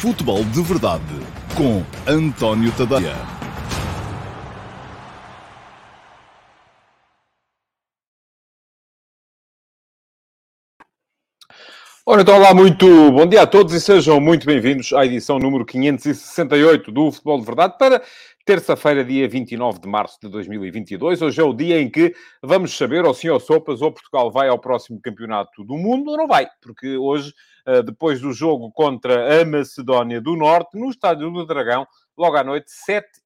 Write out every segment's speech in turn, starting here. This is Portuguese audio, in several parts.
Futebol de Verdade com António Tadeia. Ora, então, olá, muito bom dia a todos e sejam muito bem-vindos à edição número 568 do Futebol de Verdade para terça-feira, dia 29 de março de 2022. Hoje é o dia em que vamos saber, ou sim ou sopas, ou Portugal vai ao próximo campeonato do mundo ou não vai, porque hoje, depois do jogo contra a Macedónia do Norte, no Estádio do Dragão, logo à noite,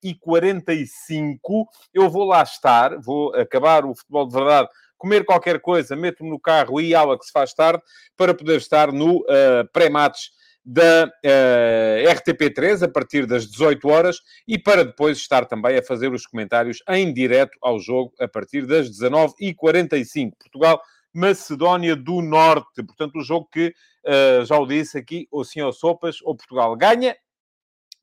7h45, eu vou lá estar, vou acabar o Futebol de Verdade comer qualquer coisa, meto-me no carro e aula que se faz tarde para poder estar no uh, pré-match da uh, RTP3 a partir das 18 horas e para depois estar também a fazer os comentários em direto ao jogo a partir das 19h45. Portugal, Macedónia do Norte. Portanto, o jogo que, uh, já o disse aqui, ou sim ou sopas, ou Portugal ganha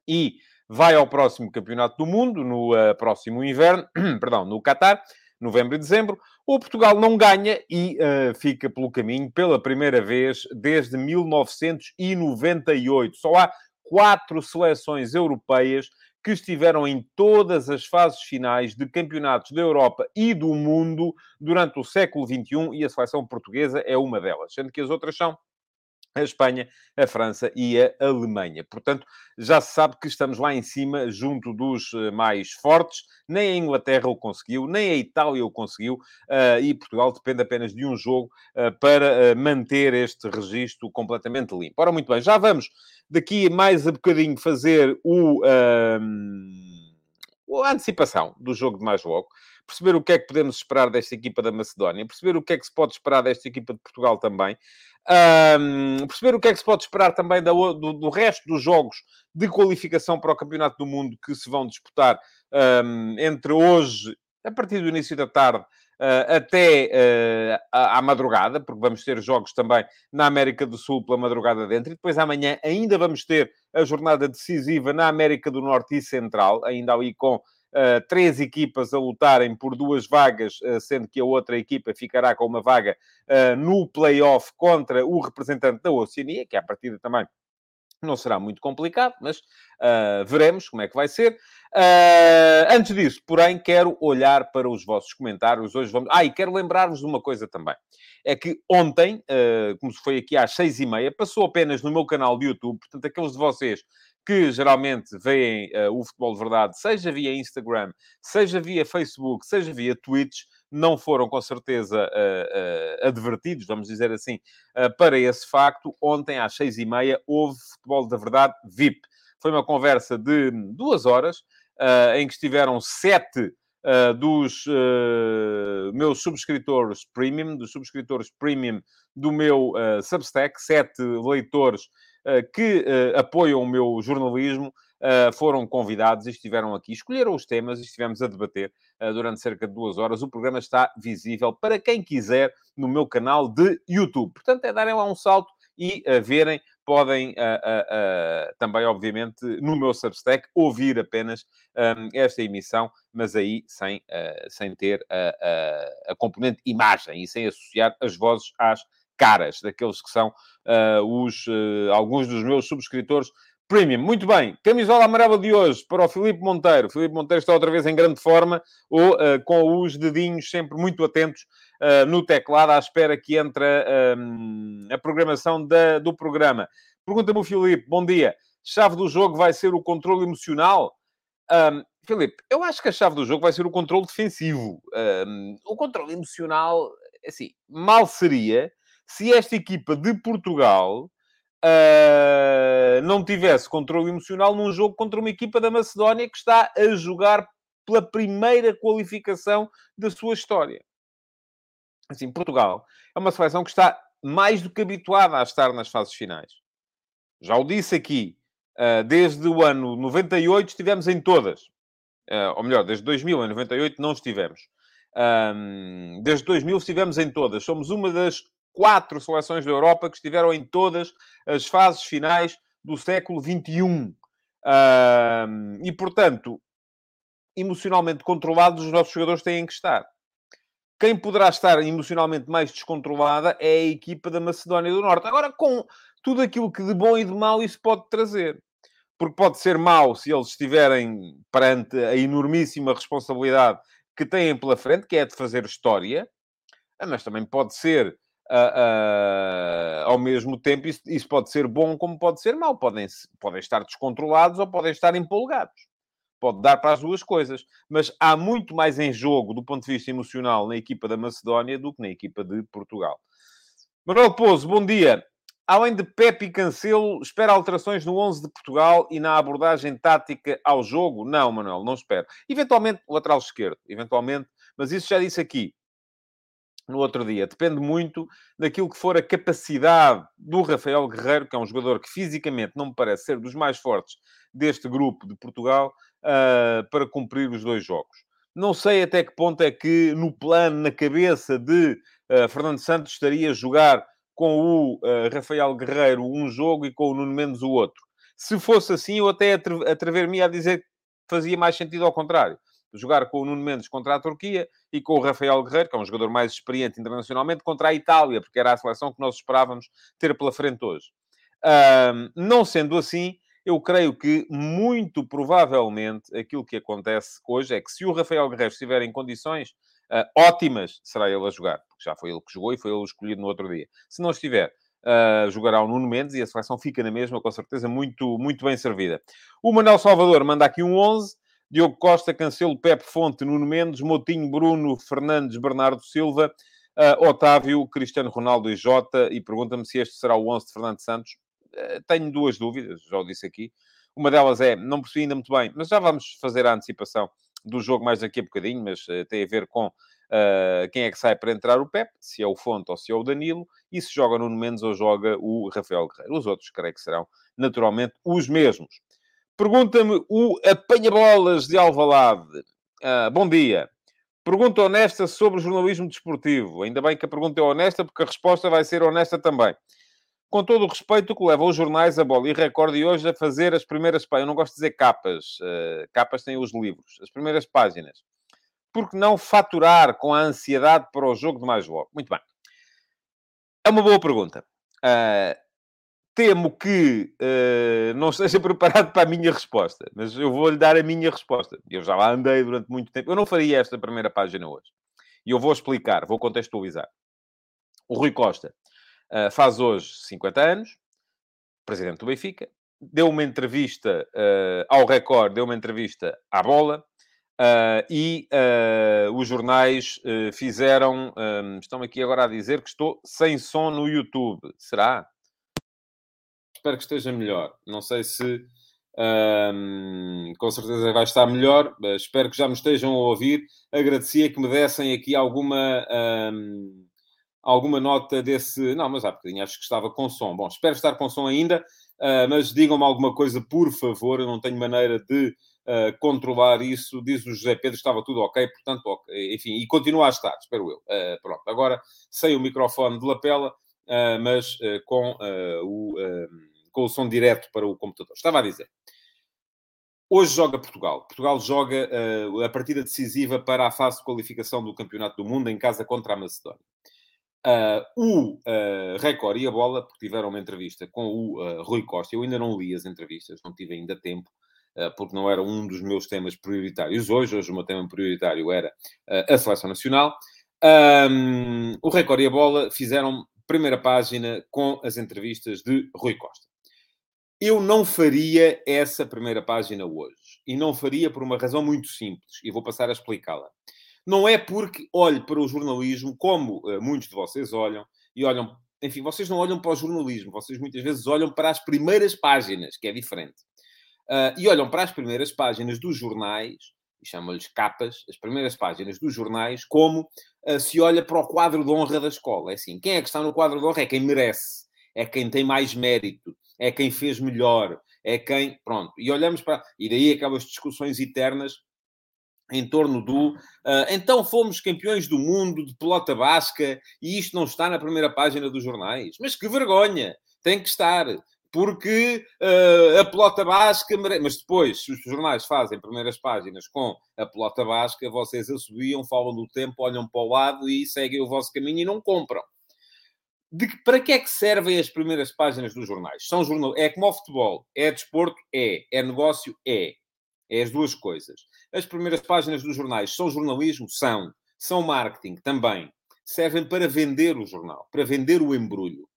e vai ao próximo Campeonato do Mundo, no uh, próximo inverno, perdão, no Qatar, novembro e dezembro, o Portugal não ganha e uh, fica pelo caminho pela primeira vez desde 1998. Só há quatro seleções europeias que estiveram em todas as fases finais de campeonatos da Europa e do mundo durante o século XXI e a seleção portuguesa é uma delas, sendo que as outras são a Espanha, a França e a Alemanha. Portanto, já se sabe que estamos lá em cima, junto dos eh, mais fortes. Nem a Inglaterra o conseguiu, nem a Itália o conseguiu, uh, e Portugal depende apenas de um jogo uh, para manter este registro completamente limpo. Ora, muito bem, já vamos daqui mais a bocadinho fazer o, a antecipação do jogo de mais logo perceber o que é que podemos esperar desta equipa da Macedónia, perceber o que é que se pode esperar desta equipa de Portugal também, um, perceber o que é que se pode esperar também do, do, resto dos jogos de qualificação para o Campeonato do Mundo que se vão disputar um, entre hoje, a partir do início da tarde, uh, até uh, à, à, madrugada, porque vamos ter jogos também na América do Sul pela madrugada dentro, e depois amanhã ainda vamos ter a jornada decisiva na América do Norte e Central, ainda ali com uh, três equipas a lutarem por duas vagas, uh, sendo que a outra equipa ficará com uma vaga uh, no play-off contra o representante da Oceania, que a partida também não será muito complicado, mas uh, veremos como é que vai ser. Uh, antes disso, porém, quero olhar para os vossos comentários. Hoje vamos. Ah, e quero lembrar-vos de uma coisa também. É que ontem, uh, como se foi aqui às seis e meia, passou apenas no meu canal de YouTube. Portanto, aqueles de vocês que geralmente veem uh, o Futebol de Verdade, seja via Instagram, seja via Facebook, seja via Twitch, não foram com certeza uh, uh, advertidos, vamos dizer assim, para esse facto. Ontem, às seis e meia, houve Futebol de Verdade VIP. Foi uma conversa de duas horas, em que estiveram sete Uh, dos uh, meus subscritores premium, dos subscritores premium do meu uh, Substack, sete leitores que eh, apoiam o meu jornalismo eh, foram convidados e estiveram aqui, escolheram os temas e estivemos a debater durante cerca de duas horas. O programa está visível para quem quiser no meu canal de YouTube. Portanto, é darem lá um salto e verem podem uh, uh, uh, também, obviamente, no meu Substack, ouvir apenas um, esta emissão, mas aí sem, sem ter a componente imagem e sem associar as vozes às caras daqueles que são uh, os, uh, alguns dos meus subscritores premium. Muito bem, camisola amarela de hoje para o Filipe Monteiro. O Filipe Monteiro está outra vez em grande forma, ou uh, com os dedinhos sempre muito atentos no teclado, à espera que entre a programação da, do programa. Pergunta-me o Filipe, bom dia. Chave do jogo vai ser o controle emocional? Um, Filipe, eu acho que a chave do jogo vai ser o controle defensivo. Um, o controle emocional, assim, mal seria se esta equipa de Portugal uh, não tivesse controle emocional num jogo contra uma equipa da Macedónia que está a jogar pela primeira qualificação da sua história. Assim, Portugal é uma seleção que está mais do que habituada a estar nas fases finais. Já o disse aqui, uh, desde o ano 98 estivemos em todas. Uh, ou melhor, desde 2000 a 98 não estivemos. Um, desde 2000 estivemos em todas. Somos uma das quatro seleções da Europa que estiveram em todas as fases finais do século XXI. Uh, e, portanto, emocionalmente controlados, os nossos jogadores têm que estar. Quem poderá estar emocionalmente mais descontrolada é a equipa da Macedónia do Norte. Agora, com, tudo aquilo que de bom e de mau isso pode trazer. Porque pode ser mau se eles estiverem perante a enormíssima responsabilidade que têm pela frente, que é de fazer história, mas também pode ser Uh, uh, ao mesmo tempo, isso, isso, pode ser bom como pode ser mau. Podem, podem estar descontrolados ou podem estar empolgados. Pode dar para as duas coisas. Mas há muito mais em jogo, do ponto de vista emocional, na equipa da Macedónia do que na equipa de Portugal. Manuel Pouso, bom dia. Além de Pepe e Cancelo, espera alterações no 11 de Portugal e na abordagem tática ao jogo? Não, Manuel, não espero. Eventualmente, lateral esquerdo. Eventualmente. Mas isso já disse aqui no outro dia. Depende muito daquilo que for a capacidade do Rafael Guerreiro, que é um jogador que fisicamente não me parece ser dos mais fortes deste grupo de Portugal, uh, para cumprir os dois jogos. Não sei até que ponto é que, no plano, na cabeça de uh, Fernando Santos, estaria a jogar com o uh, Rafael Guerreiro um jogo e com o Nuno Mendes o outro. Se fosse assim, eu até atrever-me a dizer que fazia mais sentido ao contrário jogar com o Nuno Mendes contra a Turquia e com o Rafael Guerreiro, que é um jogador mais experiente internacionalmente, contra a Itália, porque era a seleção que nós esperávamos ter pela frente hoje. Um, não sendo assim, eu creio que, muito provavelmente, aquilo que acontece hoje é que se o Rafael Guerreiro estiver em condições uh, ótimas, será ele a jogar, porque já foi ele que jogou e foi ele escolhido no outro dia. Se não estiver, Uh, jogará o Nuno Mendes e a seleção fica na mesma, com certeza, muito, muito bem servida. O Manuel Salvador manda aqui um 11. Diogo Costa, Cancelo, Pepe Fonte, Nuno Mendes, Motinho, Bruno, Fernandes, Bernardo Silva, uh, Otávio, Cristiano Ronaldo e Jota. E pergunta-me se este será o 11 de Fernando Santos. Uh, tenho duas dúvidas, já o disse aqui. Uma delas é, não percebi ainda muito bem, mas já vamos fazer a antecipação do jogo mais daqui a bocadinho, mas uh, tem a ver com uh, quem é que sai para entrar o Pep, se é o Fonte ou se é o Danilo, e se joga Nuno Mendes ou joga o Rafael Guerreiro. Os outros, creio que serão, naturalmente, os mesmos. Pergunta-me o Apanha-Bolas de Alvalade. Ah, bom dia. Pergunta honesta sobre o jornalismo desportivo. Ainda bem que a pergunta é honesta, porque a resposta vai ser honesta também. Com todo o respeito que leva os jornais, a bola e recorde hoje a fazer as primeiras páginas. Eu não gosto de dizer capas. Uh, capas têm os livros. As primeiras páginas. Por que não faturar com a ansiedade para o jogo de mais logo? Muito bem. É uma boa pergunta. Uh, temo que uh, não esteja preparado para a minha resposta, mas eu vou-lhe dar a minha resposta. Eu já lá andei durante muito tempo. Eu não faria esta primeira página hoje. E eu vou explicar, vou contextualizar. O Rui Costa uh, faz hoje 50 anos, presidente do Benfica, deu uma entrevista uh, ao Record, deu uma entrevista à bola, Uh, e uh, os jornais uh, fizeram. Um, estão aqui agora a dizer que estou sem som no YouTube. Será? Espero que esteja melhor. Não sei se um, com certeza vai estar melhor. espero que já me estejam a ouvir. Agradecia que me dessem aqui alguma, um, alguma nota desse. Não, mas há bocadinho acho que estava com som. Bom, espero estar com som ainda, uh, mas digam-me alguma coisa, por favor. Eu não tenho maneira de. Uh, controlar isso, diz o José Pedro, estava tudo ok, portanto, ok. enfim, e continua a estar, espero eu. Uh, pronto, agora sem o microfone de lapela, mas com o com o som direto para o computador. Estava a dizer. Hoje joga Portugal. Portugal joga uh, a partida decisiva para a fase de qualificação do Campeonato do Mundo em casa contra a Macedónia. Uh, o uh, Record e a Bola, tiveram uma entrevista com o Rui Costa. Eu ainda não li as entrevistas, não tive ainda tempo, porque não era um dos meus temas prioritários hoje. Hoje o meu tema prioritário era a Seleção Nacional. Um, o Record e a Bola fizeram primeira página com as entrevistas de Rui Costa. Eu não faria essa primeira página hoje. E não faria por uma razão muito simples. E vou passar a explicá-la. Não é porque olho para o jornalismo como uh, muitos de vocês olham, e olham. Enfim, vocês não olham para o jornalismo, vocês muitas vezes olham para as primeiras páginas, que é diferente. Uh, e olham para as primeiras páginas dos jornais, e chamam-lhes capas, as primeiras páginas dos jornais, como uh, se olha para o quadro de honra da escola. É assim, quem é que está no quadro de honra? É quem merece, é quem tem mais mérito, é quem fez melhor, é quem. Pronto. E olhamos para. E daí aquelas discussões eternas em torno do. Uh, então fomos campeões do mundo de pelota basca e isto não está na primeira página dos jornais. Mas que vergonha! Tem que estar. Porque uh, a pelota basca. Mas depois, se os jornais fazem primeiras páginas com a pelota basca, vocês assobiam, falam do tempo, olham para o lado e seguem o vosso caminho e não compram. De que, para que é que servem as primeiras páginas dos jornais? São jornal... É como o futebol. É desporto? É. É negócio? É. É as duas coisas. As primeiras páginas dos jornais são jornalismo? São. São marketing? Também. Servem para vender o jornal, para vender o embrulho.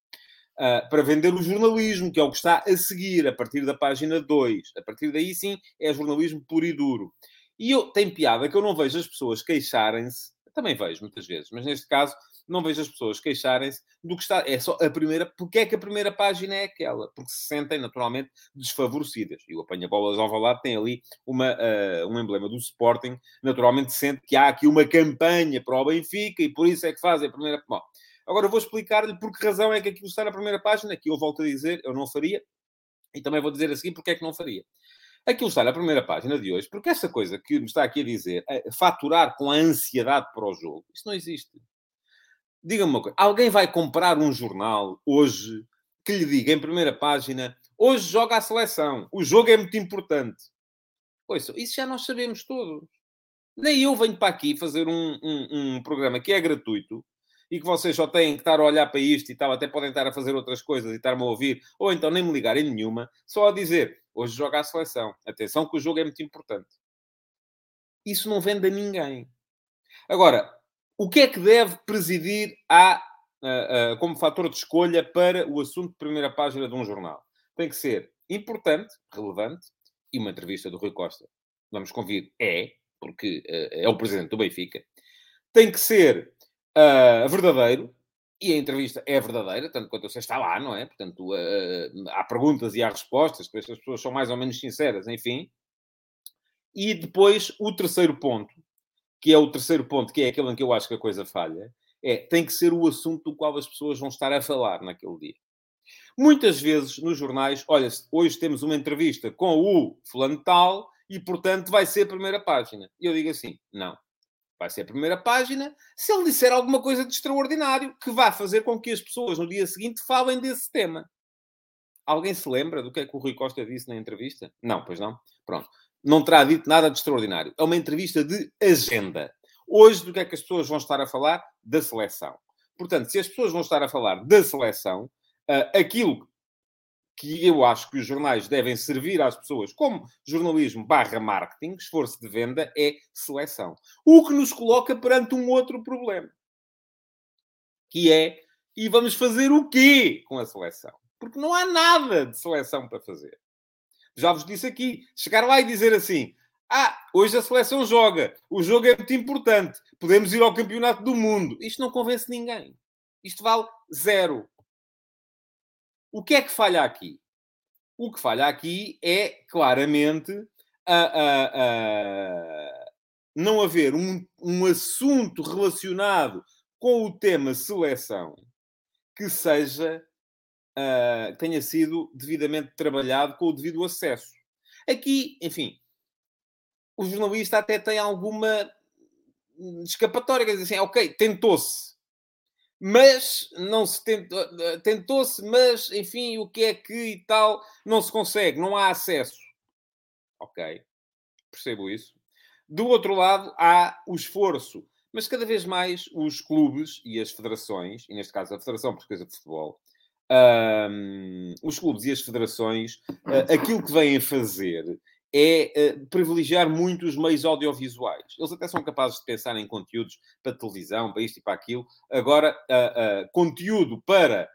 Uh, para vender o jornalismo, que é o que está a seguir, a partir da página 2. A partir daí, sim, é jornalismo puro e duro. E eu, tem piada que eu não vejo as pessoas queixarem-se, também vejo muitas vezes, mas neste caso não vejo as pessoas queixarem-se do que está. É só a primeira. Porque é que a primeira página é aquela? Porque se sentem naturalmente desfavorecidas. E o apanha-bolas ao Valado tem ali uma, uh, um emblema do Sporting. Naturalmente sente que há aqui uma campanha para o Benfica e por isso é que fazem a primeira. Bom, agora vou explicar-lhe por que razão é que aquilo está na primeira página, que eu volto a dizer, eu não faria. E também vou dizer a seguir porque é que não faria. Aquilo está na primeira página de hoje, porque essa coisa que me está aqui a dizer, faturar com a ansiedade para o jogo, isso não existe. Diga-me uma coisa: alguém vai comprar um jornal hoje que lhe diga em primeira página hoje joga a seleção, o jogo é muito importante. Pois, isso já nós sabemos todos. Nem eu venho para aqui fazer um, um, um, programa que é gratuito e que vocês só têm que estar a olhar para isto e tal, até podem estar a fazer outras coisas e estar-me a ouvir, ou então nem me ligarem nenhuma, só a dizer hoje joga a seleção. Atenção que o jogo é muito importante. Isso não vende a ninguém. Agora, o que é que deve presidir a, como fator de escolha para o assunto de primeira página de um jornal? Tem que ser importante, relevante, e uma entrevista do Rui Costa, vamos convir, é, porque uh, é o presidente do Benfica. Tem que ser uh, verdadeiro, e a entrevista é verdadeira, tanto quanto você está lá, não é? Portanto, uh, há perguntas e há respostas, que as pessoas são mais ou menos sinceras, enfim. E depois, o terceiro ponto, que é o terceiro ponto, que é aquele em que eu acho que a coisa falha, é tem que ser o assunto do qual as pessoas vão estar a falar naquele dia. Muitas vezes nos jornais, olha, hoje temos uma entrevista com o fulano tal e, portanto, vai ser a primeira página. E eu digo assim, não. Vai ser a primeira página se ele disser alguma coisa de extraordinário que vá fazer com que as pessoas no dia seguinte falem desse tema. Alguém se lembra do que é que o Rui Costa disse na entrevista? Não, pois não. Pronto não terá dito nada de extraordinário. É uma entrevista de agenda. Hoje, do que é que as pessoas vão estar a falar? Da seleção. Portanto, se as pessoas vão estar a falar da seleção, uh, aquilo que eu acho que os jornais devem servir às pessoas como jornalismo barra marketing, esforço de venda, é seleção. O que nos coloca perante um outro problema. Que é, e vamos fazer o quê com a seleção? Porque não há nada de seleção para fazer. Já vos disse aqui, chegar lá e dizer assim: ah, hoje a seleção joga, o jogo é muito importante, podemos ir ao campeonato do mundo. Isto não convence ninguém. Isto vale zero. O que é que falha aqui? O que falha aqui é claramente a, a, a não haver um, um assunto relacionado com o tema seleção que seja uh, tenha sido devidamente trabalhado com o devido acesso. Aqui, enfim, o jornalista até tem alguma escapatória, quer dizer assim, ok, tentou-se, mas não se tentou, tentou-se, mas enfim, o que é que e tal, não se consegue, não há acesso. Ok, percebo isso. Do outro lado, há o esforço, mas cada vez mais os clubes e as federações, e neste caso a Federação Portuguesa de Futebol, um, os clubes e as federações, uh, aquilo que vêm fazer é uh, privilegiar muito os meios audiovisuais. Eles até são capazes de pensar em conteúdos para televisão, para isto e para aquilo. Agora, uh, conteúdo para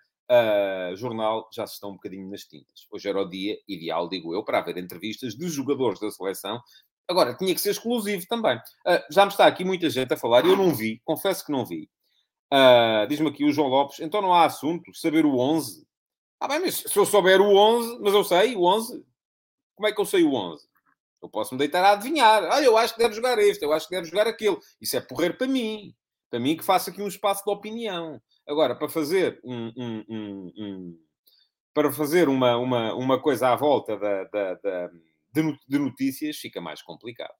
jornal já se estão um bocadinho nas tintas. Hoje era o dia ideal, digo eu, para haver entrevistas de jogadores da seleção. Agora, tinha que ser exclusivo também. já me está aqui muita gente a falar, eu não vi, confesso que não vi. Uh, Diz-me aqui o João Lopes, então não há assunto, saber o 11. Ah, bem, mas se eu souber o 11, mas eu sei o 11, como é que eu sei o 11? Eu posso me deitar a adivinhar. Ah, eu acho que deve jogar este, eu acho que deve jogar aquele. Isso é porrer para mim. Para mim que faça aqui um espaço de opinião. Agora, para fazer um, um, um, um para fazer uma, uma, uma coisa à volta da, da, da de notícias, fica mais complicado.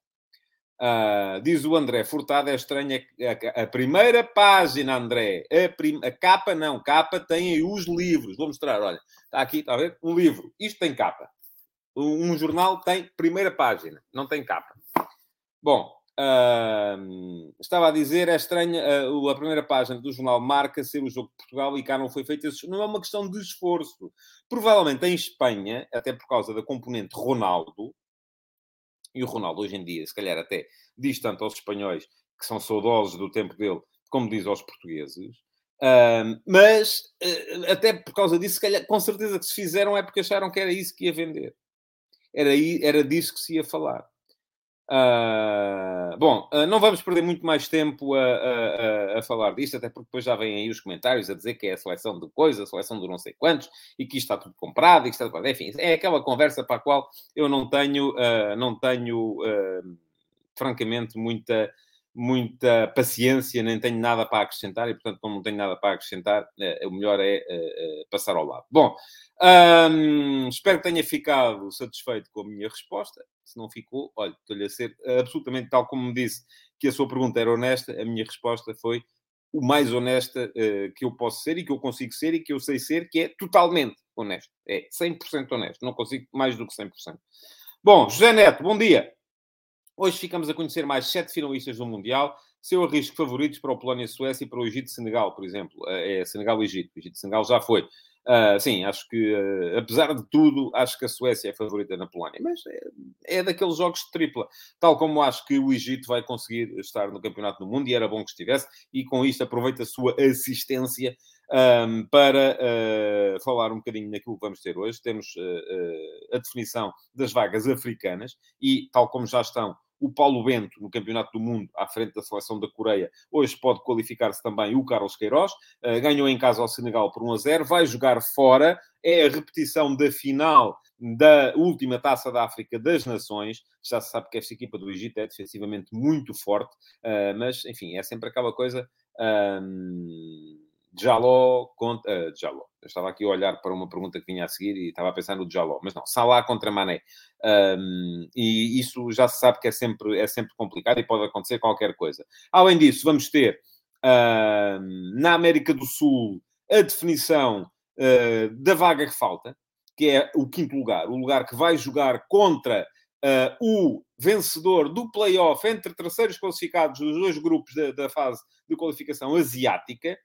Uh, diz o André Furtado, é estranha a, a, a, primeira página, André. A, prim, a, capa não, capa tem os livros. Vou mostrar, olha, está aqui, está a ver? Um livro. Isto tem capa. Um, um jornal tem primeira página, não tem capa. Bom, Uh, estava a dizer, é estranha uh, a primeira página do jornal marca ser o jogo de Portugal e cá não foi feito esse... Não é uma questão de esforço. Provavelmente em Espanha, até por causa da componente Ronaldo, e o Ronaldo hoje em dia, se calhar até diz tanto aos espanhóis que são saudosos do tempo dele, como diz aos portugueses. Mas, uh, até por causa disso, calhar, com certeza que se fizeram é porque acharam que era isso que ia vender. Era, era disso que se ia falar. Uh, bom, uh, não vamos perder muito mais tempo a, a, a, falar disto, até porque depois já vêm aí os comentários a dizer que é a seleção de coisas, a seleção de não sei quantos, e que isto está tudo comprado, e que está tudo... Enfim, é aquela conversa para a qual eu não tenho, uh, não tenho francamente, muita, muita paciência, nem tenho nada para acrescentar, e portanto, como não tenho nada para acrescentar, o melhor é passar ao lado. Bom, um, espero que tenha ficado satisfeito com a minha resposta. Se não ficou, olha, estou-lhe a ser absolutamente tal como me disse que a sua pergunta era honesta, a minha resposta foi o mais honesta uh, que eu posso ser e que eu consigo ser e que eu sei ser, que é totalmente honesto. É 100% honesto. Não consigo mais do que 100%. Bom, José Neto, bom dia. Hoje ficamos a conhecer mais sete finalistas do Mundial. Seu arrisco favoritos para o Polónia-Suécia e para o Egito-Senegal, por exemplo. É Senegal-Egito. O Egito-Senegal já foi. Uh, sim, acho que, uh, apesar de tudo, acho que a Suécia é a favorita na Polónia. Mas é, é, daqueles jogos de tripla. Tal como acho que o Egito vai conseguir estar no Campeonato do Mundo, e era bom que estivesse, e com isto aproveita a sua assistência um, para uh, falar um bocadinho naquilo que vamos ter hoje. Temos a definição das vagas africanas, e tal como já estão o Paulo Bento no Campeonato do Mundo à frente da seleção da Coreia. Hoje pode qualificar-se também o Carlos Queiroz. Uh, ganhou em casa ao Senegal por 1 a 0. Vai jogar fora. É a repetição da final da última Taça da África das Nações. Já se sabe que esta equipa do Egito é defensivamente muito forte, uh, mas, enfim, é sempre aquela coisa... Um Jaló contra. Uh, Jaló. Eu estava aqui a olhar para uma pergunta que vinha a seguir e estava a pensar no Jaló, mas não, Salah contra Mané. Um, e isso já se sabe que é sempre, é sempre complicado e pode acontecer qualquer coisa. Além disso, vamos ter na América do Sul a definição uh, da vaga que falta, que é o quinto lugar, o lugar que vai jogar contra uh, o vencedor do play-off entre terceiros classificados dos dois grupos da, da fase de qualificação asiática.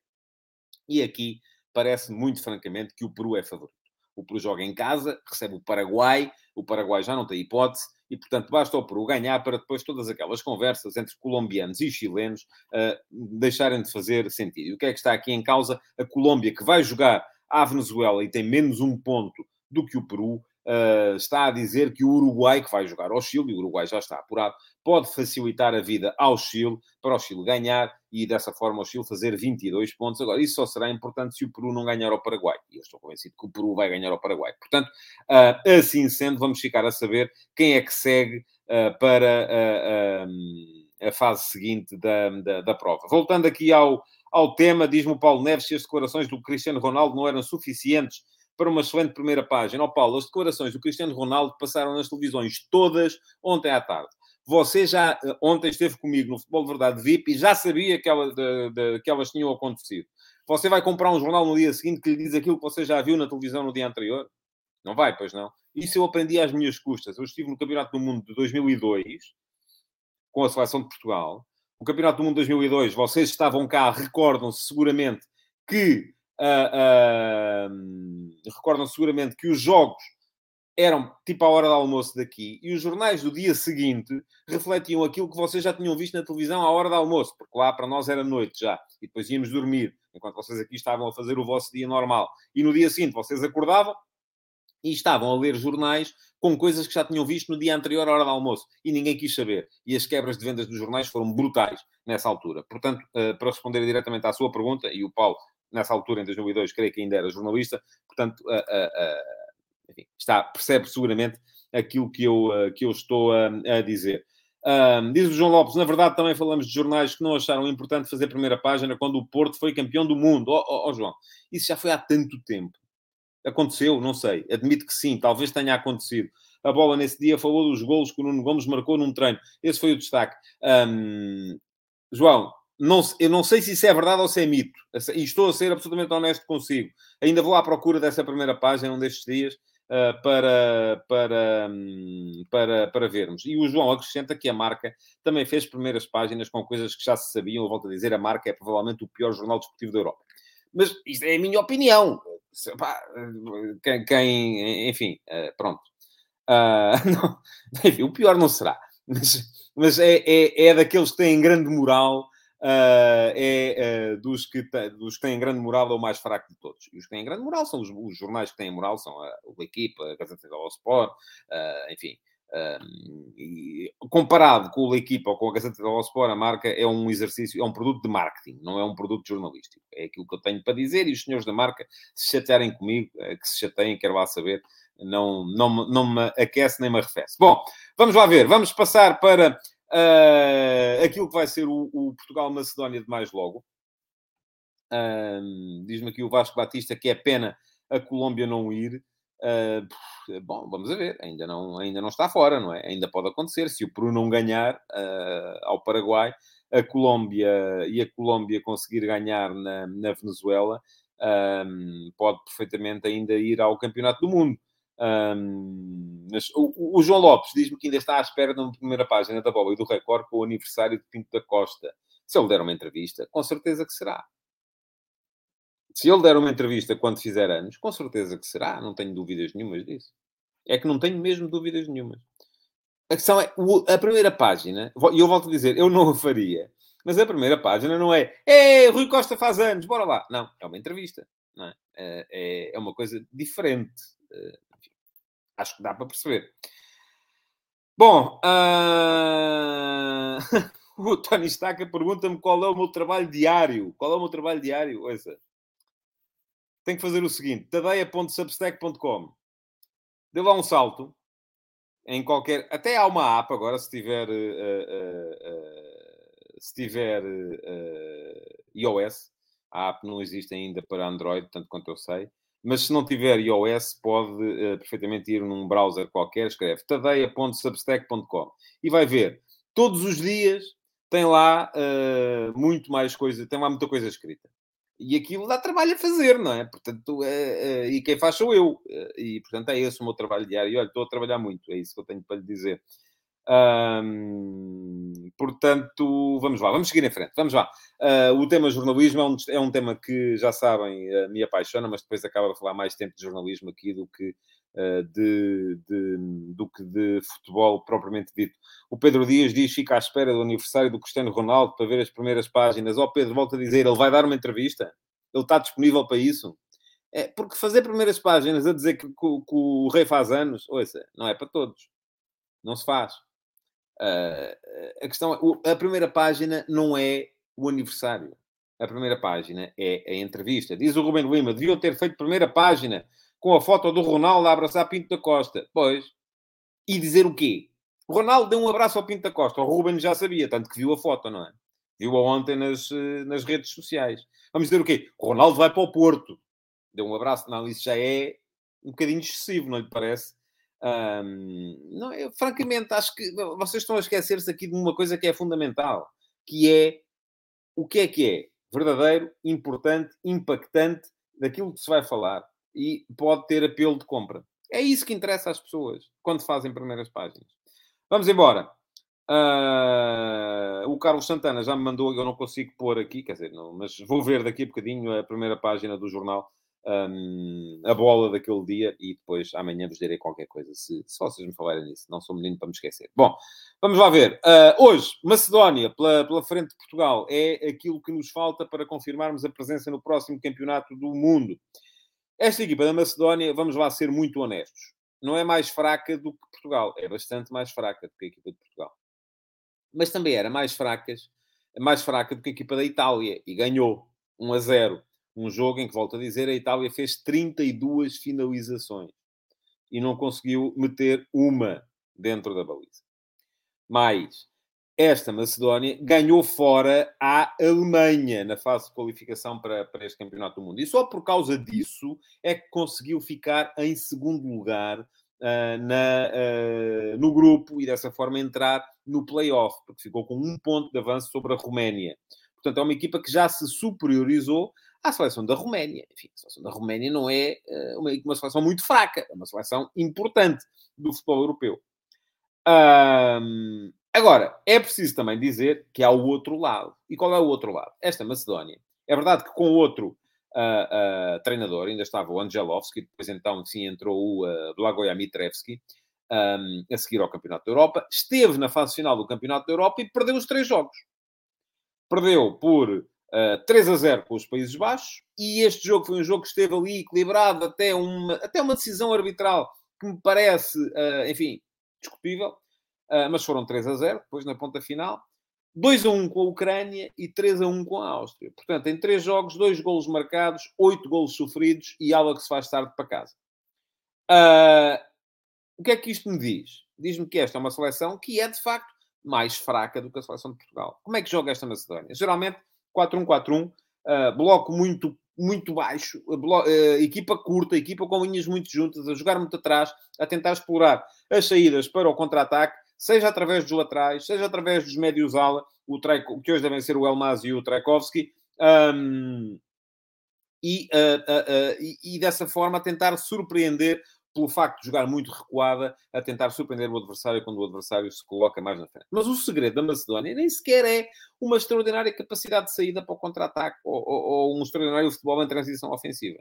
E aqui parece muito francamente que o Peru é favorito. O Peru joga em casa, recebe o Paraguai, o Paraguai já não tem hipótese, e portanto basta o Peru ganhar para depois todas aquelas conversas entre colombianos e chilenos uh, deixarem de fazer sentido. E o que é que está aqui em causa? A Colômbia, que vai jogar à Venezuela e tem menos um ponto do que o Peru, uh, está a dizer que o Uruguai, que vai jogar ao Chile, e o Uruguai já está apurado, pode facilitar a vida ao Chile, para o Chile ganhar e dessa forma o Chile fazer 22 pontos. Agora, isso só será importante se o Peru não ganhar ao Paraguai. E eu estou convencido que o Peru vai ganhar ao Paraguai. Portanto, uh, assim sendo, vamos ficar a saber quem é que segue uh, para uh, a fase seguinte da, da, da, prova. Voltando aqui ao, ao tema, diz-me o Paulo Neves se as declarações do Cristiano Ronaldo não eram suficientes para uma excelente primeira página. Ó oh, Paulo, as declarações do Cristiano Ronaldo passaram nas televisões todas ontem à tarde. Você já eh, ontem esteve comigo no Futebol de Verdade VIP e já sabia que, ela, de, de, que elas tinham acontecido. Você vai comprar um jornal no dia seguinte que lhe diz aquilo que você já viu na televisão no dia anterior? Não vai, pois não. Isso eu aprendi às minhas custas. Eu estive no Campeonato do Mundo de 2002 com a seleção de Portugal. O Campeonato do Mundo de 2002, vocês estavam cá, recordam-se seguramente que uh, recordam seguramente que os jogos eram tipo a hora do almoço daqui e os jornais do dia seguinte refletiam aquilo que vocês já tinham visto na televisão à hora do almoço, porque lá para nós era noite já, e depois íamos dormir, enquanto vocês aqui estavam a fazer o vosso dia normal. E no dia seguinte vocês acordavam e estavam a ler jornais com coisas que já tinham visto no dia anterior à hora do almoço e ninguém quis saber. E as quebras de vendas dos jornais foram brutais nessa altura. Portanto, eh, para responder diretamente à sua pergunta, e o Paulo, nessa altura, em 2002, creio que ainda era jornalista, portanto, enfim, está, percebe seguramente aquilo que eu, uh, que eu estou a, a dizer. Um, diz o João Lopes, na verdade também falamos de jornais que não acharam importante fazer primeira página quando o Porto foi campeão do mundo. Ó oh, oh, oh, João, isso já foi há tanto tempo. Aconteceu? Não sei. Admito que sim, talvez tenha acontecido. A bola nesse dia falou dos golos que o Nuno Gomes marcou num treino. Esse foi o destaque. Um, João, não, eu não sei se isso é verdade ou se é mito. E estou a ser absolutamente honesto consigo. Ainda vou à procura dessa primeira página um destes dias uh, para, para, um, para, para vermos. E o João acrescenta que a marca também fez primeiras páginas com coisas que já se sabiam. Eu volto a dizer, a marca é provavelmente o pior jornal desportivo da Europa. Mas isto é a minha opinião. Quem, quem enfim, uh, pronto. Uh, não, enfim, o pior não será. Mas, mas é, é, é daqueles que têm grande moral Uh, é uh, dos, que dos que têm grande moral é o mais fraco de todos. E os que têm grande moral são os, os jornais que têm moral, são a, o Equipa, a Gazeta do Sport, uh, enfim. E, comparado com o Equipa ou com a Gazeta do Sport, a marca é um exercício, é um produto de marketing, não é um produto jornalístico. É aquilo que eu tenho para dizer e os senhores da marca, se chatearem comigo, que se chateiem, quero lá saber, não, não, não me aquece nem me arrefece. Bom, vamos lá ver, vamos passar para Uh, aquilo que vai ser o, o Portugal-Macedónia de mais logo. Uh, Diz-me aqui o Vasco Batista que é pena a Colômbia não ir. Uh, bom, vamos ver. Ainda não, ainda não está fora, não é? Ainda pode acontecer. Se o Peru não ganhar ao Paraguai, a Colômbia e a Colômbia conseguir ganhar na, na Venezuela, pode perfeitamente ainda ir ao Campeonato do Mundo. Um, mas o, o, João Lopes diz-me que ainda está à espera de uma primeira página da bola e do Record com o aniversário de Pinto da Costa. Se ele der uma entrevista, com certeza que será. Se ele der uma entrevista quando fizer anos, com certeza que será. Não tenho dúvidas nenhumas disso. É que não tenho mesmo dúvidas nenhumas. A questão é, a primeira página, e eu volto a dizer, eu não a faria, mas a primeira página não é Ei, Rui Costa faz anos, bora lá. Não, é uma entrevista. Não é? É, é uma coisa diferente. Acho que dá para perceber. Bom, uh... o Tony Staca pergunta-me qual é o meu trabalho diário. Qual é o meu trabalho diário? Ouça. Tenho que fazer o seguinte: tadeia.substack.com. Dê lá um salto em qualquer. Até há uma app agora, se tiver. Uh, uh, se tiver iOS. A app não existe ainda para Android, tanto quanto eu sei. Mas se não tiver iOS, pode uh, perfeitamente ir num browser qualquer, escreve tadeia.substack.com e vai ver. Todos os dias tem lá uh, muito mais coisa, tem lá muita coisa escrita. E aquilo dá trabalho a fazer, não é? Portanto, é, é, e quem faz sou eu. E, portanto, é esse o meu trabalho diário. E olha, estou a trabalhar muito, é isso que eu tenho para lhe dizer portanto, vamos lá, vamos seguir em frente. Vamos lá. Uh, o tema jornalismo é um, é um tema que, já sabem, uh, me apaixona, mas depois acaba a falar mais tempo de jornalismo aqui do que, uh, de, de, do que de futebol propriamente dito. O Pedro Dias diz: fica à espera do aniversário do Cristiano Ronaldo para ver as primeiras páginas. Ó oh, Pedro, volta a dizer, ele vai dar uma entrevista? Ele está disponível para isso? É, porque fazer primeiras páginas a dizer que, que, que o rei faz anos, ouça, não é para todos. Não se faz. Uh, a questão é, a primeira página não é o aniversário. A primeira página é a entrevista. Diz o Rubem Lima, deviam ter feito primeira página com a foto do Ronaldo a abraçar Pinto da Costa. Pois. E dizer o quê? O Ronaldo deu um abraço ao Pinto da Costa. O Ruben já sabia, tanto que viu a foto, não é? Viu-a ontem nas, eh, nas redes sociais. Vamos dizer o quê? O Ronaldo vai para o Porto. Deu um abraço. Não, isso já é um bocadinho excessivo, não lhe parece? Um, não, eu, francamente, acho que vocês estão a esquecer-se aqui de uma coisa que é fundamental, que é o que é que é verdadeiro, importante, impactante daquilo que se vai falar e pode ter apelo de compra. É isso que interessa às pessoas quando fazem primeiras páginas. Vamos embora. Uh, o Carlos Santana já me mandou, eu não consigo pôr aqui, quer dizer, não, mas vou ver daqui a bocadinho a primeira página do jornal um, a bola daquele dia e depois amanhã vos direi qualquer coisa, se, se vocês me falarem nisso. Não sou menino para me esquecer. Bom, vamos lá ver. Uh, hoje, Macedónia, pela, pela frente de Portugal, é aquilo que nos falta para confirmarmos a presença no próximo campeonato do mundo. Esta equipa da Macedónia, vamos lá ser muito honestos, não é mais fraca do que Portugal. É bastante mais fraca do que a equipa de Portugal. Mas também era mais fracas, mais fraca do que a equipa da Itália e ganhou 1 a 0 um jogo em que, volto a dizer, a Itália fez 32 finalizações e não conseguiu meter uma dentro da baliza. Mas esta Macedónia ganhou fora a Alemanha na fase de qualificação para, para este Campeonato do Mundo. E só por causa disso é que conseguiu ficar em segundo lugar uh, na, uh, no grupo e dessa forma entrar no play-off, porque ficou com um ponto de avanço sobre a Roménia. Portanto, é uma equipa que já se superiorizou à seleção da Roménia. Enfim, a seleção da Roménia não é uh, uma, uma seleção muito fraca, é uma seleção importante do futebol europeu. Agora, é preciso também dizer que há o outro lado. E qual é o outro lado? Esta Macedónia. É verdade que com outro uh, uh, treinador, ainda estava o Angelovski, depois então sim entrou o uh, Blagoja Mitrevski, um, a seguir ao Campeonato da Europa, esteve na fase final do Campeonato da Europa e perdeu os três jogos. Perdeu por uh, 3 a 0 com os Países Baixos e este jogo foi um jogo que esteve ali equilibrado até uma, até uma decisão arbitral que me parece, uh, enfim, discutível, uh, mas foram 3 a 0 depois na ponta final. 2 a 1 com a Ucrânia e 3 a 1 com a Áustria. Portanto, em três jogos, dois golos marcados, oito golos sofridos e algo que se faz tarde para casa. Uh, o que é que isto me diz? Diz-me que esta é uma seleção que é, de facto, mais fraca do que a seleção de Portugal. Como é que joga esta Macedónia? Geralmente, 4-1-4-1, uh, ah, bloco muito, muito baixo, uh, equipa curta, equipa com linhas muito juntas, a jogar muito atrás, a tentar explorar as saídas para o contra-ataque seja através dos laterais, seja através dos médios-ala, o Treiko, que hoje devem ser o Elmaz e o Treikovski, um, e, uh, uh, e, e, dessa forma tentar surpreender pelo facto de jogar muito recuada, a tentar surpreender o adversário quando o adversário se coloca mais na frente. Mas o segredo da Macedónia nem sequer é uma extraordinária capacidade de saída para o contra-ataque ou, ou, ou um extraordinário futebol em transição ofensiva.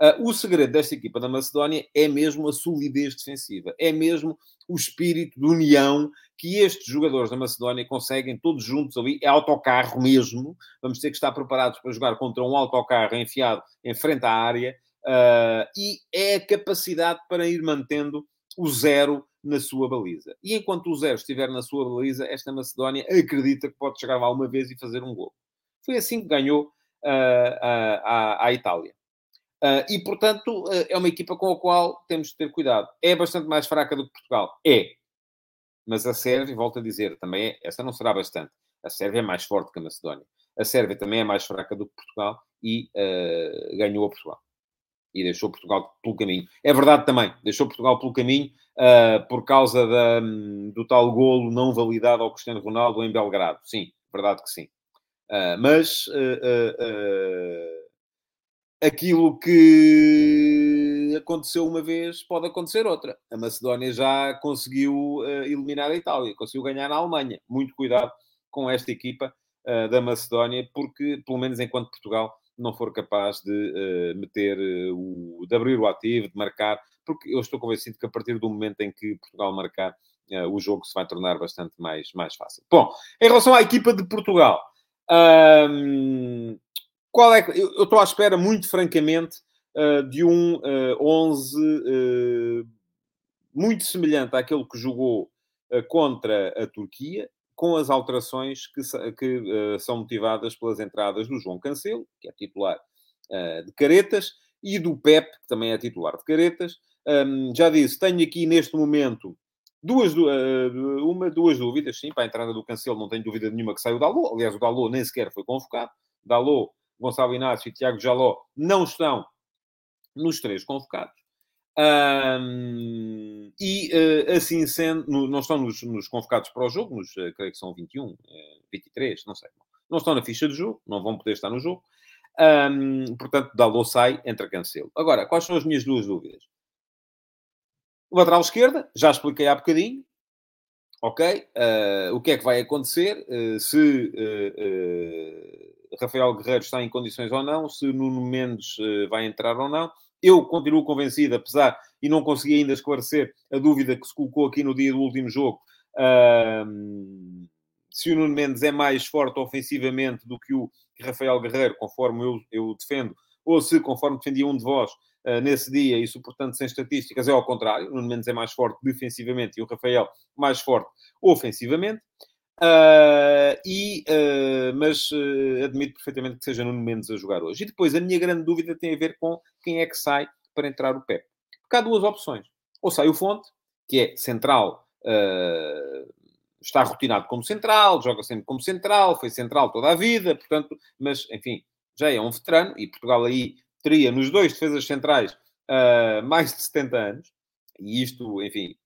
Uh, o segredo desta equipa da Macedónia é mesmo a solidez defensiva, é mesmo o espírito de união que estes jogadores da Macedónia conseguem todos juntos ali, é autocarro mesmo. Vamos ter que estar preparados para jogar contra um autocarro enfiado em frente à área, uh, e é a capacidade para ir mantendo o zero na sua baliza. E enquanto o zero estiver na sua baliza, esta Macedónia acredita que pode chegar lá uma vez e fazer um gol. Foi assim que ganhou uh, a, a Itália. Uh, e, portanto, uh, é uma equipa com a qual temos de ter cuidado. É bastante mais fraca do que Portugal? É. Mas a Sérvia, volto a dizer, também é, essa não será bastante. A Sérvia é mais forte que a Macedónia. A Sérvia também é mais fraca do que Portugal e uh, ganhou a Portugal. E deixou Portugal pelo caminho. É verdade também, deixou Portugal pelo caminho por causa da, do tal golo não validado ao Cristiano Ronaldo em Belgrado. Sim, verdade que sim. mas aquilo que aconteceu uma vez pode acontecer outra. A Macedónia já conseguiu uh, eliminar a Itália, conseguiu ganhar na Alemanha. Muito cuidado com esta equipa uh, da Macedónia, porque, pelo menos enquanto Portugal não for capaz de uh, meter o, de abrir o ativo, de marcar, porque eu estou convencido que a partir do momento em que Portugal marcar, o jogo se vai tornar bastante mais, mais fácil. Bom, em relação à equipa de Portugal, qual é que... Eu estou à espera, muito francamente, de um uh, 11 uh, muito semelhante àquele que jogou contra a Turquia, com as alterações que, que uh, são motivadas pelas entradas do João Cancelo, que é titular de Caretas, e do Pep, que também é titular de Caretas. Um, já disse, tenho aqui neste momento duas, uma, duas dúvidas, sim, para a entrada do Cancelo não tenho dúvida nenhuma que sai o Dalot. Aliás, o Dalot nem sequer foi convocado. Dalot Gonçalo Inácio e Tiago Jaló não estão nos três convocados. Um, e uh, assim sendo, no, não estão nos, nos, convocados para o jogo, nos, uh, creio que são 21, uh, 23, não sei. Não estão na ficha de jogo, não vão poder estar no jogo. Um, portanto, Dalot sai, entra Cancelo. Agora, quais são as minhas duas dúvidas? Lateral esquerda, já expliquei há bocadinho. Ok? Uh, o que é que vai acontecer uh, se uh, Rafael Guerreiro está em condições ou não, se Nuno Mendes vai entrar ou não. Eu continuo convencido, apesar e não consegui ainda esclarecer a dúvida que se colocou aqui no dia do último jogo, uh, se o Nuno Mendes é mais forte ofensivamente do que o Rafael Guerreiro, conforme eu, eu defendo, ou se, conforme defendia um de vós, Uh, nesse dia, isso, portanto, sem estatísticas, é ao contrário. O Nuno Mendes é mais forte defensivamente e o Rafael mais forte ofensivamente. Uh, e, uh, mas uh, admito perfeitamente que seja Nuno Mendes a jogar hoje. E depois, a minha grande dúvida tem a ver com quem é que sai para entrar o Pep. Porque há duas opções. Ou sai o Fonte, que é central, está rotinado como central, joga sempre como central, foi central toda a vida, portanto, mas, enfim, já é um veterano, e Portugal aí teria nos dois defesas centrais mais de 70 anos, e isto, enfim,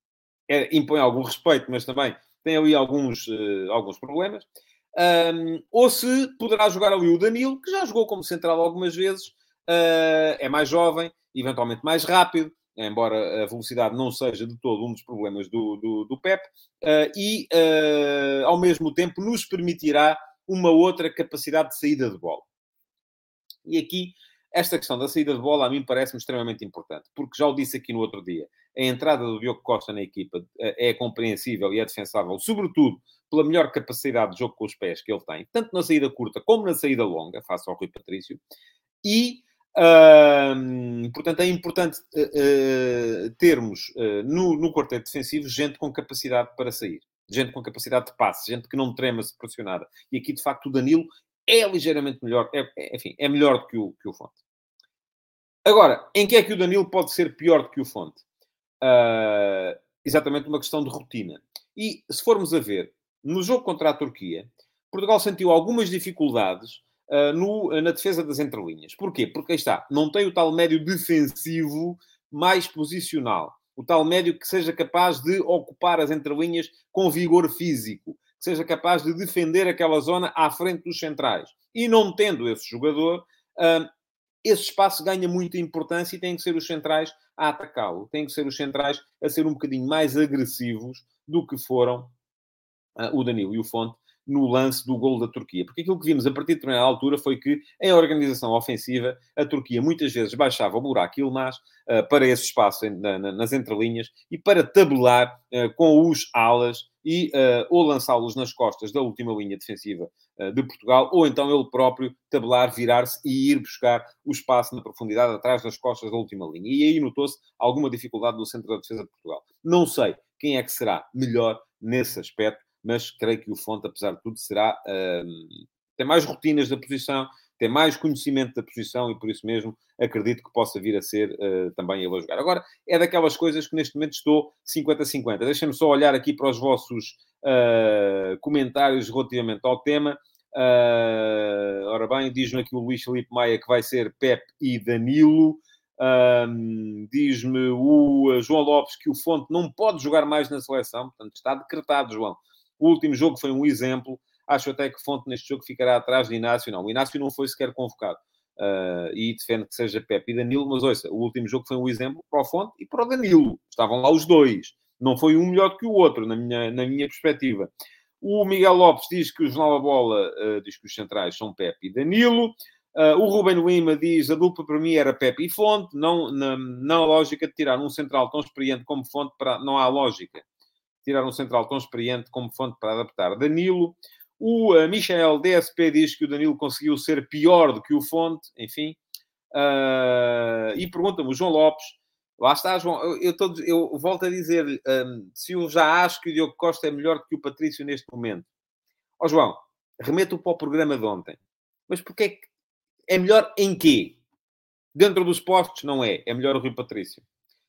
é, impõe algum respeito, mas também tem ali alguns, uh, alguns problemas. Um, ou se poderá jogar ali o Danilo, que já jogou como central algumas vezes, uh, é mais jovem, eventualmente mais rápido, embora a velocidade não seja de todo um dos problemas do, do, do Pep, uh, e uh, ao mesmo tempo nos permitirá uma outra capacidade de saída de bola. E aqui, esta questão da saída de bola a mim parece-me extremamente importante, porque já o disse aqui no outro dia, a entrada do Diogo Costa na equipa é compreensível e é defensável, sobretudo pela melhor capacidade de jogo com os pés que ele tem, tanto na saída curta como na saída longa, face ao Rui Patrício, e, uh, portanto, é importante uh, uh, termos no, no quarteto defensivo gente com capacidade para sair, gente com capacidade de passe, gente que não trema-se pressionada. E aqui, de facto, o Danilo é ligeiramente melhor, é, é, enfim, é melhor do que o, que o Fonte. Agora, em que é que o Danilo pode ser pior do que o Fonte? exatamente uma questão de rotina. E se formos a ver, no jogo contra a Turquia, Portugal sentiu algumas dificuldades uh, no, uh, na defesa das entrelinhas. Porquê? Porque aí está, não tem o tal médio defensivo mais posicional. O tal médio que seja capaz de ocupar as entrelinhas com vigor físico, que seja capaz de defender aquela zona à frente dos centrais. E não tendo esse jogador, uh, esse espaço ganha muita importância e tem que ser os centrais a atacá-lo. Tem que ser os centrais a ser um bocadinho mais agressivos do que foram uh, o Danilo e o Fonte no lance do gol da Turquia. Porque aquilo que vimos a partir de determinada altura foi que, em organização ofensiva, a Turquia muitas vezes baixava o buraco Ilmaz uh, para esse espaço em, na, nas entrelinhas e para tabelar uh, com os alas e uh, ou lançá-los nas costas da última linha defensiva de Portugal, ou então ele próprio tabelar, virar-se e ir buscar o espaço na profundidade atrás das costas da última linha. E aí notou-se alguma dificuldade do centro da defesa de Portugal. Não sei quem é que será melhor nesse aspecto, mas creio que o Fonte, apesar de tudo, será. Uh, tem mais rotinas da posição, tem mais conhecimento da posição e por isso mesmo acredito que possa vir a ser uh, também ele a jogar. Agora, é daquelas coisas que neste momento estou 50-50. Deixem-me só olhar aqui para os vossos uh, comentários relativamente ao tema. Uh, ora bem, diz-me aqui o Luís Felipe Maia que vai ser Pep e Danilo. Um, Diz-me o João Lopes que o Fonte não pode jogar mais na seleção, portanto está decretado, João. O último jogo foi um exemplo. Acho até que Fonte neste jogo ficará atrás de Inácio. Não, o Inácio não foi sequer convocado. Uh, e defende que seja Pepe e Danilo, mas ouça, o último jogo foi um exemplo para o Fonte e para o Danilo. Estavam lá os dois. Não foi um melhor que o outro, na minha, na minha perspectiva. O Miguel Lopes diz que o Jornal da Bola uh, diz que os centrais são Pepe e Danilo. Uh, o Ruben Lima diz a dupla para mim era Pepe e Fonte. Não, na, na lógica de tirar um central tão experiente como Fonte, para, não há lógica tirar um central tão experiente como fonte para adaptar. Danilo. O uh, Michel DSP diz que o Danilo conseguiu ser pior do que o Fonte, enfim. Uh, e pergunta-me o João Lopes. Lá está, João. Eu, eu, todo, eu volto a dizer um, se eu já acho que o Diogo Costa é melhor do que o Patrício neste momento. Ó oh, João, remeto para o programa de ontem. Mas porquê é que é melhor em quê? Dentro dos postos, não é. É melhor o Rio Patrício.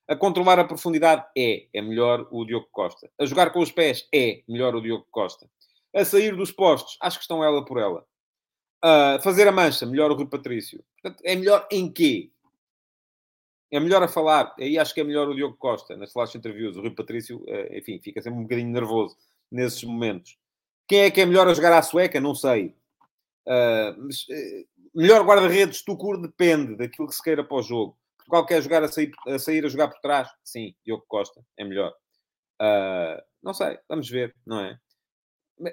A controlar a profundidade é, é melhor o Diogo Costa. A jogar com os pés é melhor o Diogo Costa. A sair dos postos, acho que estão ela por ela. A fazer a mancha, melhor o Rui Patrício. Portanto, é melhor em quê? É melhor a falar. Aí acho que é melhor o Diogo Costa, nas flash interviews. O Rui Patrício, eh, enfim, fica sempre um bocadinho nervoso nesses momentos. Quem é que é melhor a jogar à sueca? Não sei. Uh, mas, uh, melhor guarda-redes, tu cur depende daquilo que se queira para o jogo. Portugal quer jogar a sair, a sair a jogar por trás? Sim, Diogo Costa é melhor. Uh, não sei, vamos ver, não é?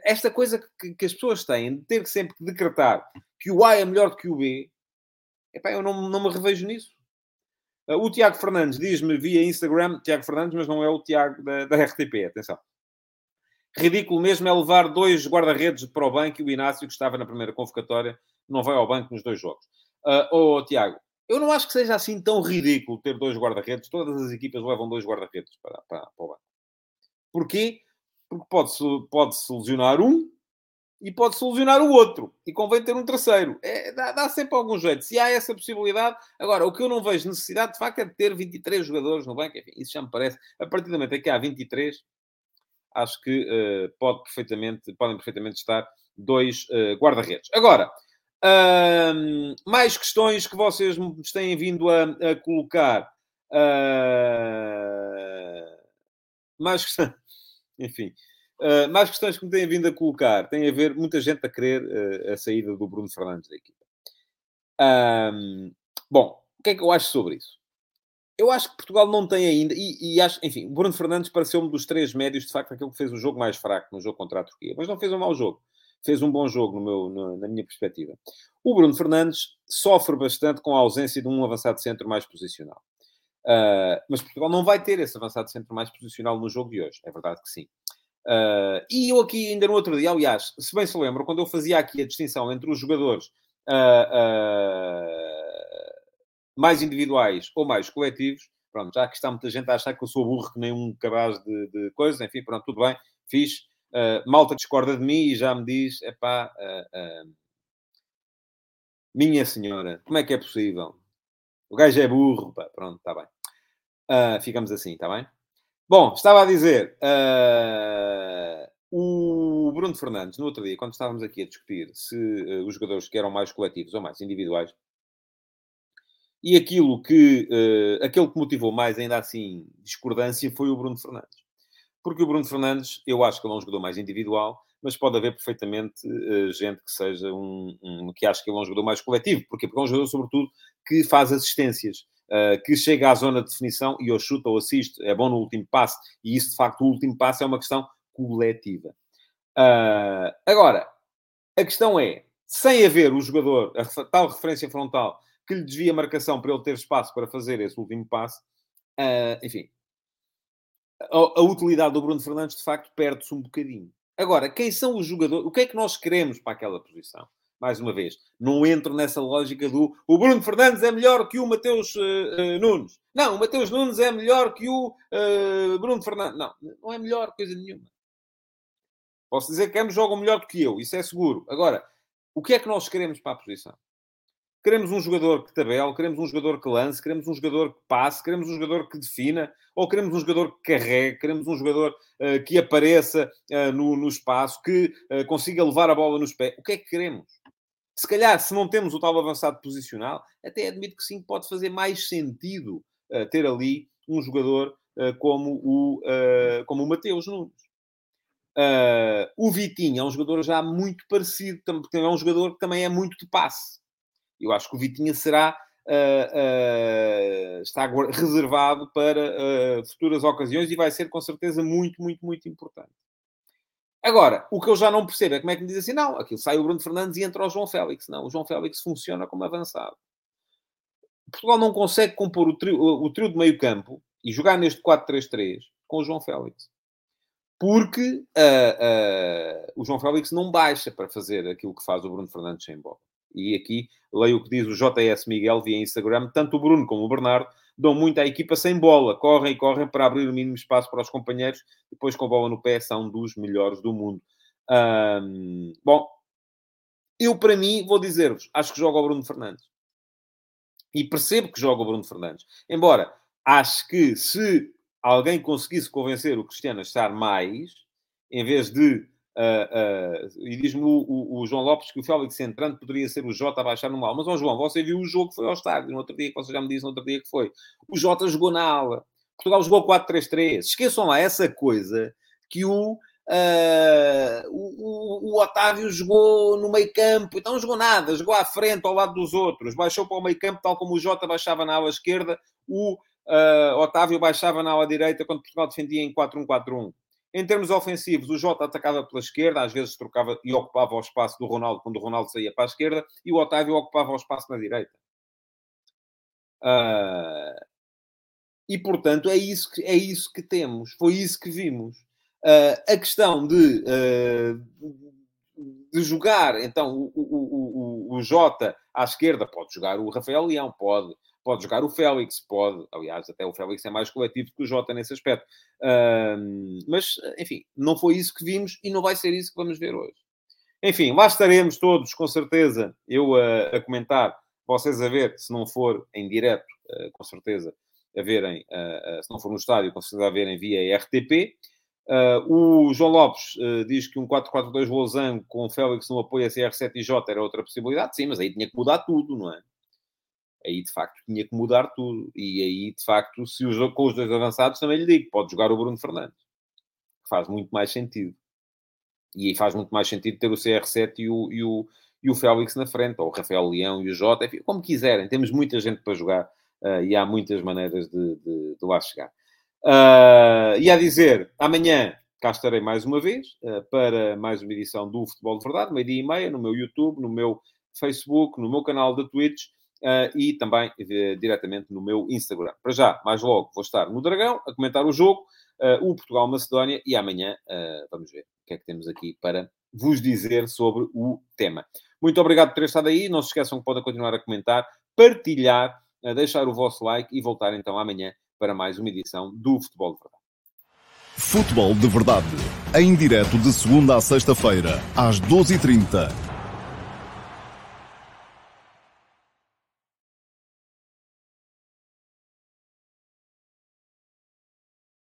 Esta coisa que, que, as pessoas têm de ter que decretar que o A é melhor do que o B, epá, eu não, não me revejo nisso. Uh, o Tiago Fernandes diz-me via Instagram, Tiago Fernandes, mas não é o Tiago da, da RTP, atenção. Ridículo mesmo é levar dois guarda-redes para o banco e o Inácio, que estava na primeira convocatória, não vai ao banco nos dois jogos. Uh, oh, Tiago, eu não acho que seja assim tão ridículo ter dois guarda-redes. Todas as equipas levam dois guarda-redes para, para, para o banco. Porquê? Porque pode-se pode lesionar um e pode-se lesionar o outro. E convém ter um terceiro. É, dá, dá, sempre algum jeito. Se há essa possibilidade... Agora, o que eu não vejo necessidade, de facto, é de ter 23 jogadores no banco. Enfim, isso já me parece. A partir do momento em que há 23, acho que uh, pode perfeitamente, podem perfeitamente estar dois uh, guarda-redes. Agora... Uh, mais questões que vocês me têm vindo a, a colocar. Uh, mais Enfim. Uh, mais questões que me têm vindo a colocar. Tem a ver, muita gente a querer uh, a saída do Bruno Fernandes da equipa. Um, bom, o que é que eu acho sobre isso? Eu acho que Portugal não tem ainda, e, e acho, enfim, o Bruno Fernandes pareceu-me dos três médios, de facto, aquele que fez o jogo mais fraco no jogo contra a Turquia, mas não fez um mau jogo. Fez um bom jogo, meu, no, na minha perspectiva. O Bruno Fernandes sofre bastante com a ausência de um avançado centro mais posicional. Uh, mas Portugal não vai ter esse avançado centro mais posicional no jogo de hoje. É verdade que sim. Uh, e eu aqui, ainda no outro dia, aliás, se bem se lembro, quando eu fazia aqui a distinção entre os jogadores uh, mais individuais ou mais coletivos, pronto, já que está muita gente a achar que eu sou burro que nem um cabaz de, de coisas, enfim, pronto, tudo bem, fiz. Malta discorda de mim e já me diz, é pá, minha senhora, como é que é possível? O gajo é burro, pá, pronto, está bem. Uh, ficamos assim, está bem? Bom, estava a dizer, uh, o Bruno Fernandes, no outro dia, quando estávamos aqui a discutir se uh, os jogadores que eram mais coletivos ou mais individuais, e aquilo que, aquele que motivou mais, ainda assim, discordância, foi o Bruno Fernandes. Porque o Bruno Fernandes, eu acho que ele é um jogador mais individual, mas pode haver perfeitamente uh, gente que seja um, um, que acha que ele é um jogador mais coletivo. Porquê? Porque é um jogador, sobretudo, que faz assistências. Uh, que chega à zona de definição e ou chuta ou assiste, é bom no último passe, e isso, de facto, o último passe é uma questão coletiva. Uh, agora, a questão é, sem haver o jogador, a tal referência frontal, que lhe desvia a marcação para ele ter espaço para fazer esse último passe, uh, enfim, a, utilidade do Bruno Fernandes, de facto, perde-se um bocadinho. Agora, quem são os jogadores? O que é que nós queremos para aquela posição? Mais uma vez, não entro nessa lógica do o Bruno Fernandes é melhor que o Mateus uh, Nunes. Não, o Mateus Nunes é melhor que o uh, Bruno Fernandes. Não, não é melhor coisa nenhuma. Posso dizer que ambos jogam melhor do que eu, isso é seguro. Agora, o que é que nós queremos para a posição? Queremos um jogador que tabele, queremos um jogador que lance, queremos um jogador que passe, queremos um jogador que defina, ou queremos um jogador que carregue, queremos um jogador uh, que apareça uh, no, no, espaço, que uh, consiga levar a bola nos pés. O que é que queremos? Se calhar, se não temos o tal avançado posicional, até admito que sim, pode fazer mais sentido ter ali um jogador como o, como o Mateus Nunes. o Vitinho é um jogador já muito parecido, porque é um jogador que também é muito de passe. Eu acho que o Vitinha será Uh, uh, está reservado para uh, futuras ocasiões e vai ser com certeza muito, muito, muito importante. Agora, o que eu já não percebo é como é que me diz assim, não, aquilo sai o Bruno Fernandes e entra o João Félix. Não, o João Félix funciona como avançado. Portugal não consegue compor o trio, o trio de meio campo e jogar neste 4-3-3 com o João Félix. Porque o João Félix não baixa para fazer aquilo que faz o Bruno Fernandes sem bola. E aqui leio o que diz o JS Miguel via Instagram. Tanto o Bruno como o Bernardo dão muito à equipa sem bola. Correm e correm para abrir o mínimo espaço para os companheiros. Depois, com bola no pé, são dos melhores do mundo. bom, eu, para mim, vou dizer-vos, acho que joga o Bruno Fernandes. E percebo que joga o Bruno Fernandes. Embora, acho que se alguém conseguisse convencer o Cristiano a estar mais, em vez de Uh, e diz-me o, o, o, João Lopes que o Félix entrando poderia ser o Jota a baixar no mal. Mas, ó João, você viu o jogo que foi ao estádio no outro dia, que você já me disse no outro dia que foi. O Jota jogou na ala. Portugal jogou 4-3-3. Esqueçam lá essa coisa que o, uh, o, o, Otávio jogou no meio campo. Então não jogou nada. Jogou à frente, ao lado dos outros. Baixou para o meio campo, tal como o Jota baixava na ala esquerda. O Otávio baixava na ala direita quando Portugal defendia em 4-1-4-1. Em termos ofensivos, o Jota atacava pela esquerda, às vezes trocava e ocupava o espaço do Ronaldo quando o Ronaldo saía para a esquerda, e o Otávio ocupava o espaço na direita. Uh, e, portanto, é isso, que, é isso que temos, foi isso que vimos. Uh, a questão de, uh, de jogar, então, o, o, o, o Jota à esquerda, pode jogar o Rafael Leão, pode Pode jogar o Félix, pode, aliás, até o Félix é mais coletivo que o Jota nesse aspecto. Uh, mas, enfim, não foi isso que vimos e não vai ser isso que vamos ver hoje. Enfim, lá estaremos todos, com certeza, eu a, a comentar, vocês a ver, se não for em direto, uh, com certeza, a verem, uh, se não for no estádio, com certeza a verem via RTP. o João Lopes diz que um 4-4-2 Losango com o Félix no apoio a CR7 e J era outra possibilidade. Sim, mas aí tinha que mudar tudo, não é? Aí de facto tinha que mudar tudo. E aí, de facto, se o jogo com os dois avançados, também lhe digo, pode jogar o Bruno Fernandes. Faz muito mais sentido. e faz muito mais sentido ter o CR7 e o, e o, e o Félix na frente, ou o Rafael Leão e o Jota, enfim, como quiserem. Temos muita gente para jogar uh, e há muitas maneiras de, de, de lá chegar. Uh, e a dizer, amanhã cá estarei mais uma vez uh, para mais uma edição do Futebol de Verdade, meio-dia e meia, no meu YouTube, no meu Facebook, no meu canal da Twitch uh, e também uh, diretamente no meu Instagram. Para já, mais logo, vou estar no Dragão a comentar o jogo, o Portugal-Macedónia e amanhã vamos ver o que é que temos aqui para vos dizer sobre o tema. Muito obrigado por ter estado aí. Não se esqueçam que podem continuar a comentar, partilhar, deixar o vosso like e voltar então amanhã para mais uma edição do Futebol de Verdade. Futebol de Verdade, em direto de segunda a sexta-feira, às 12h30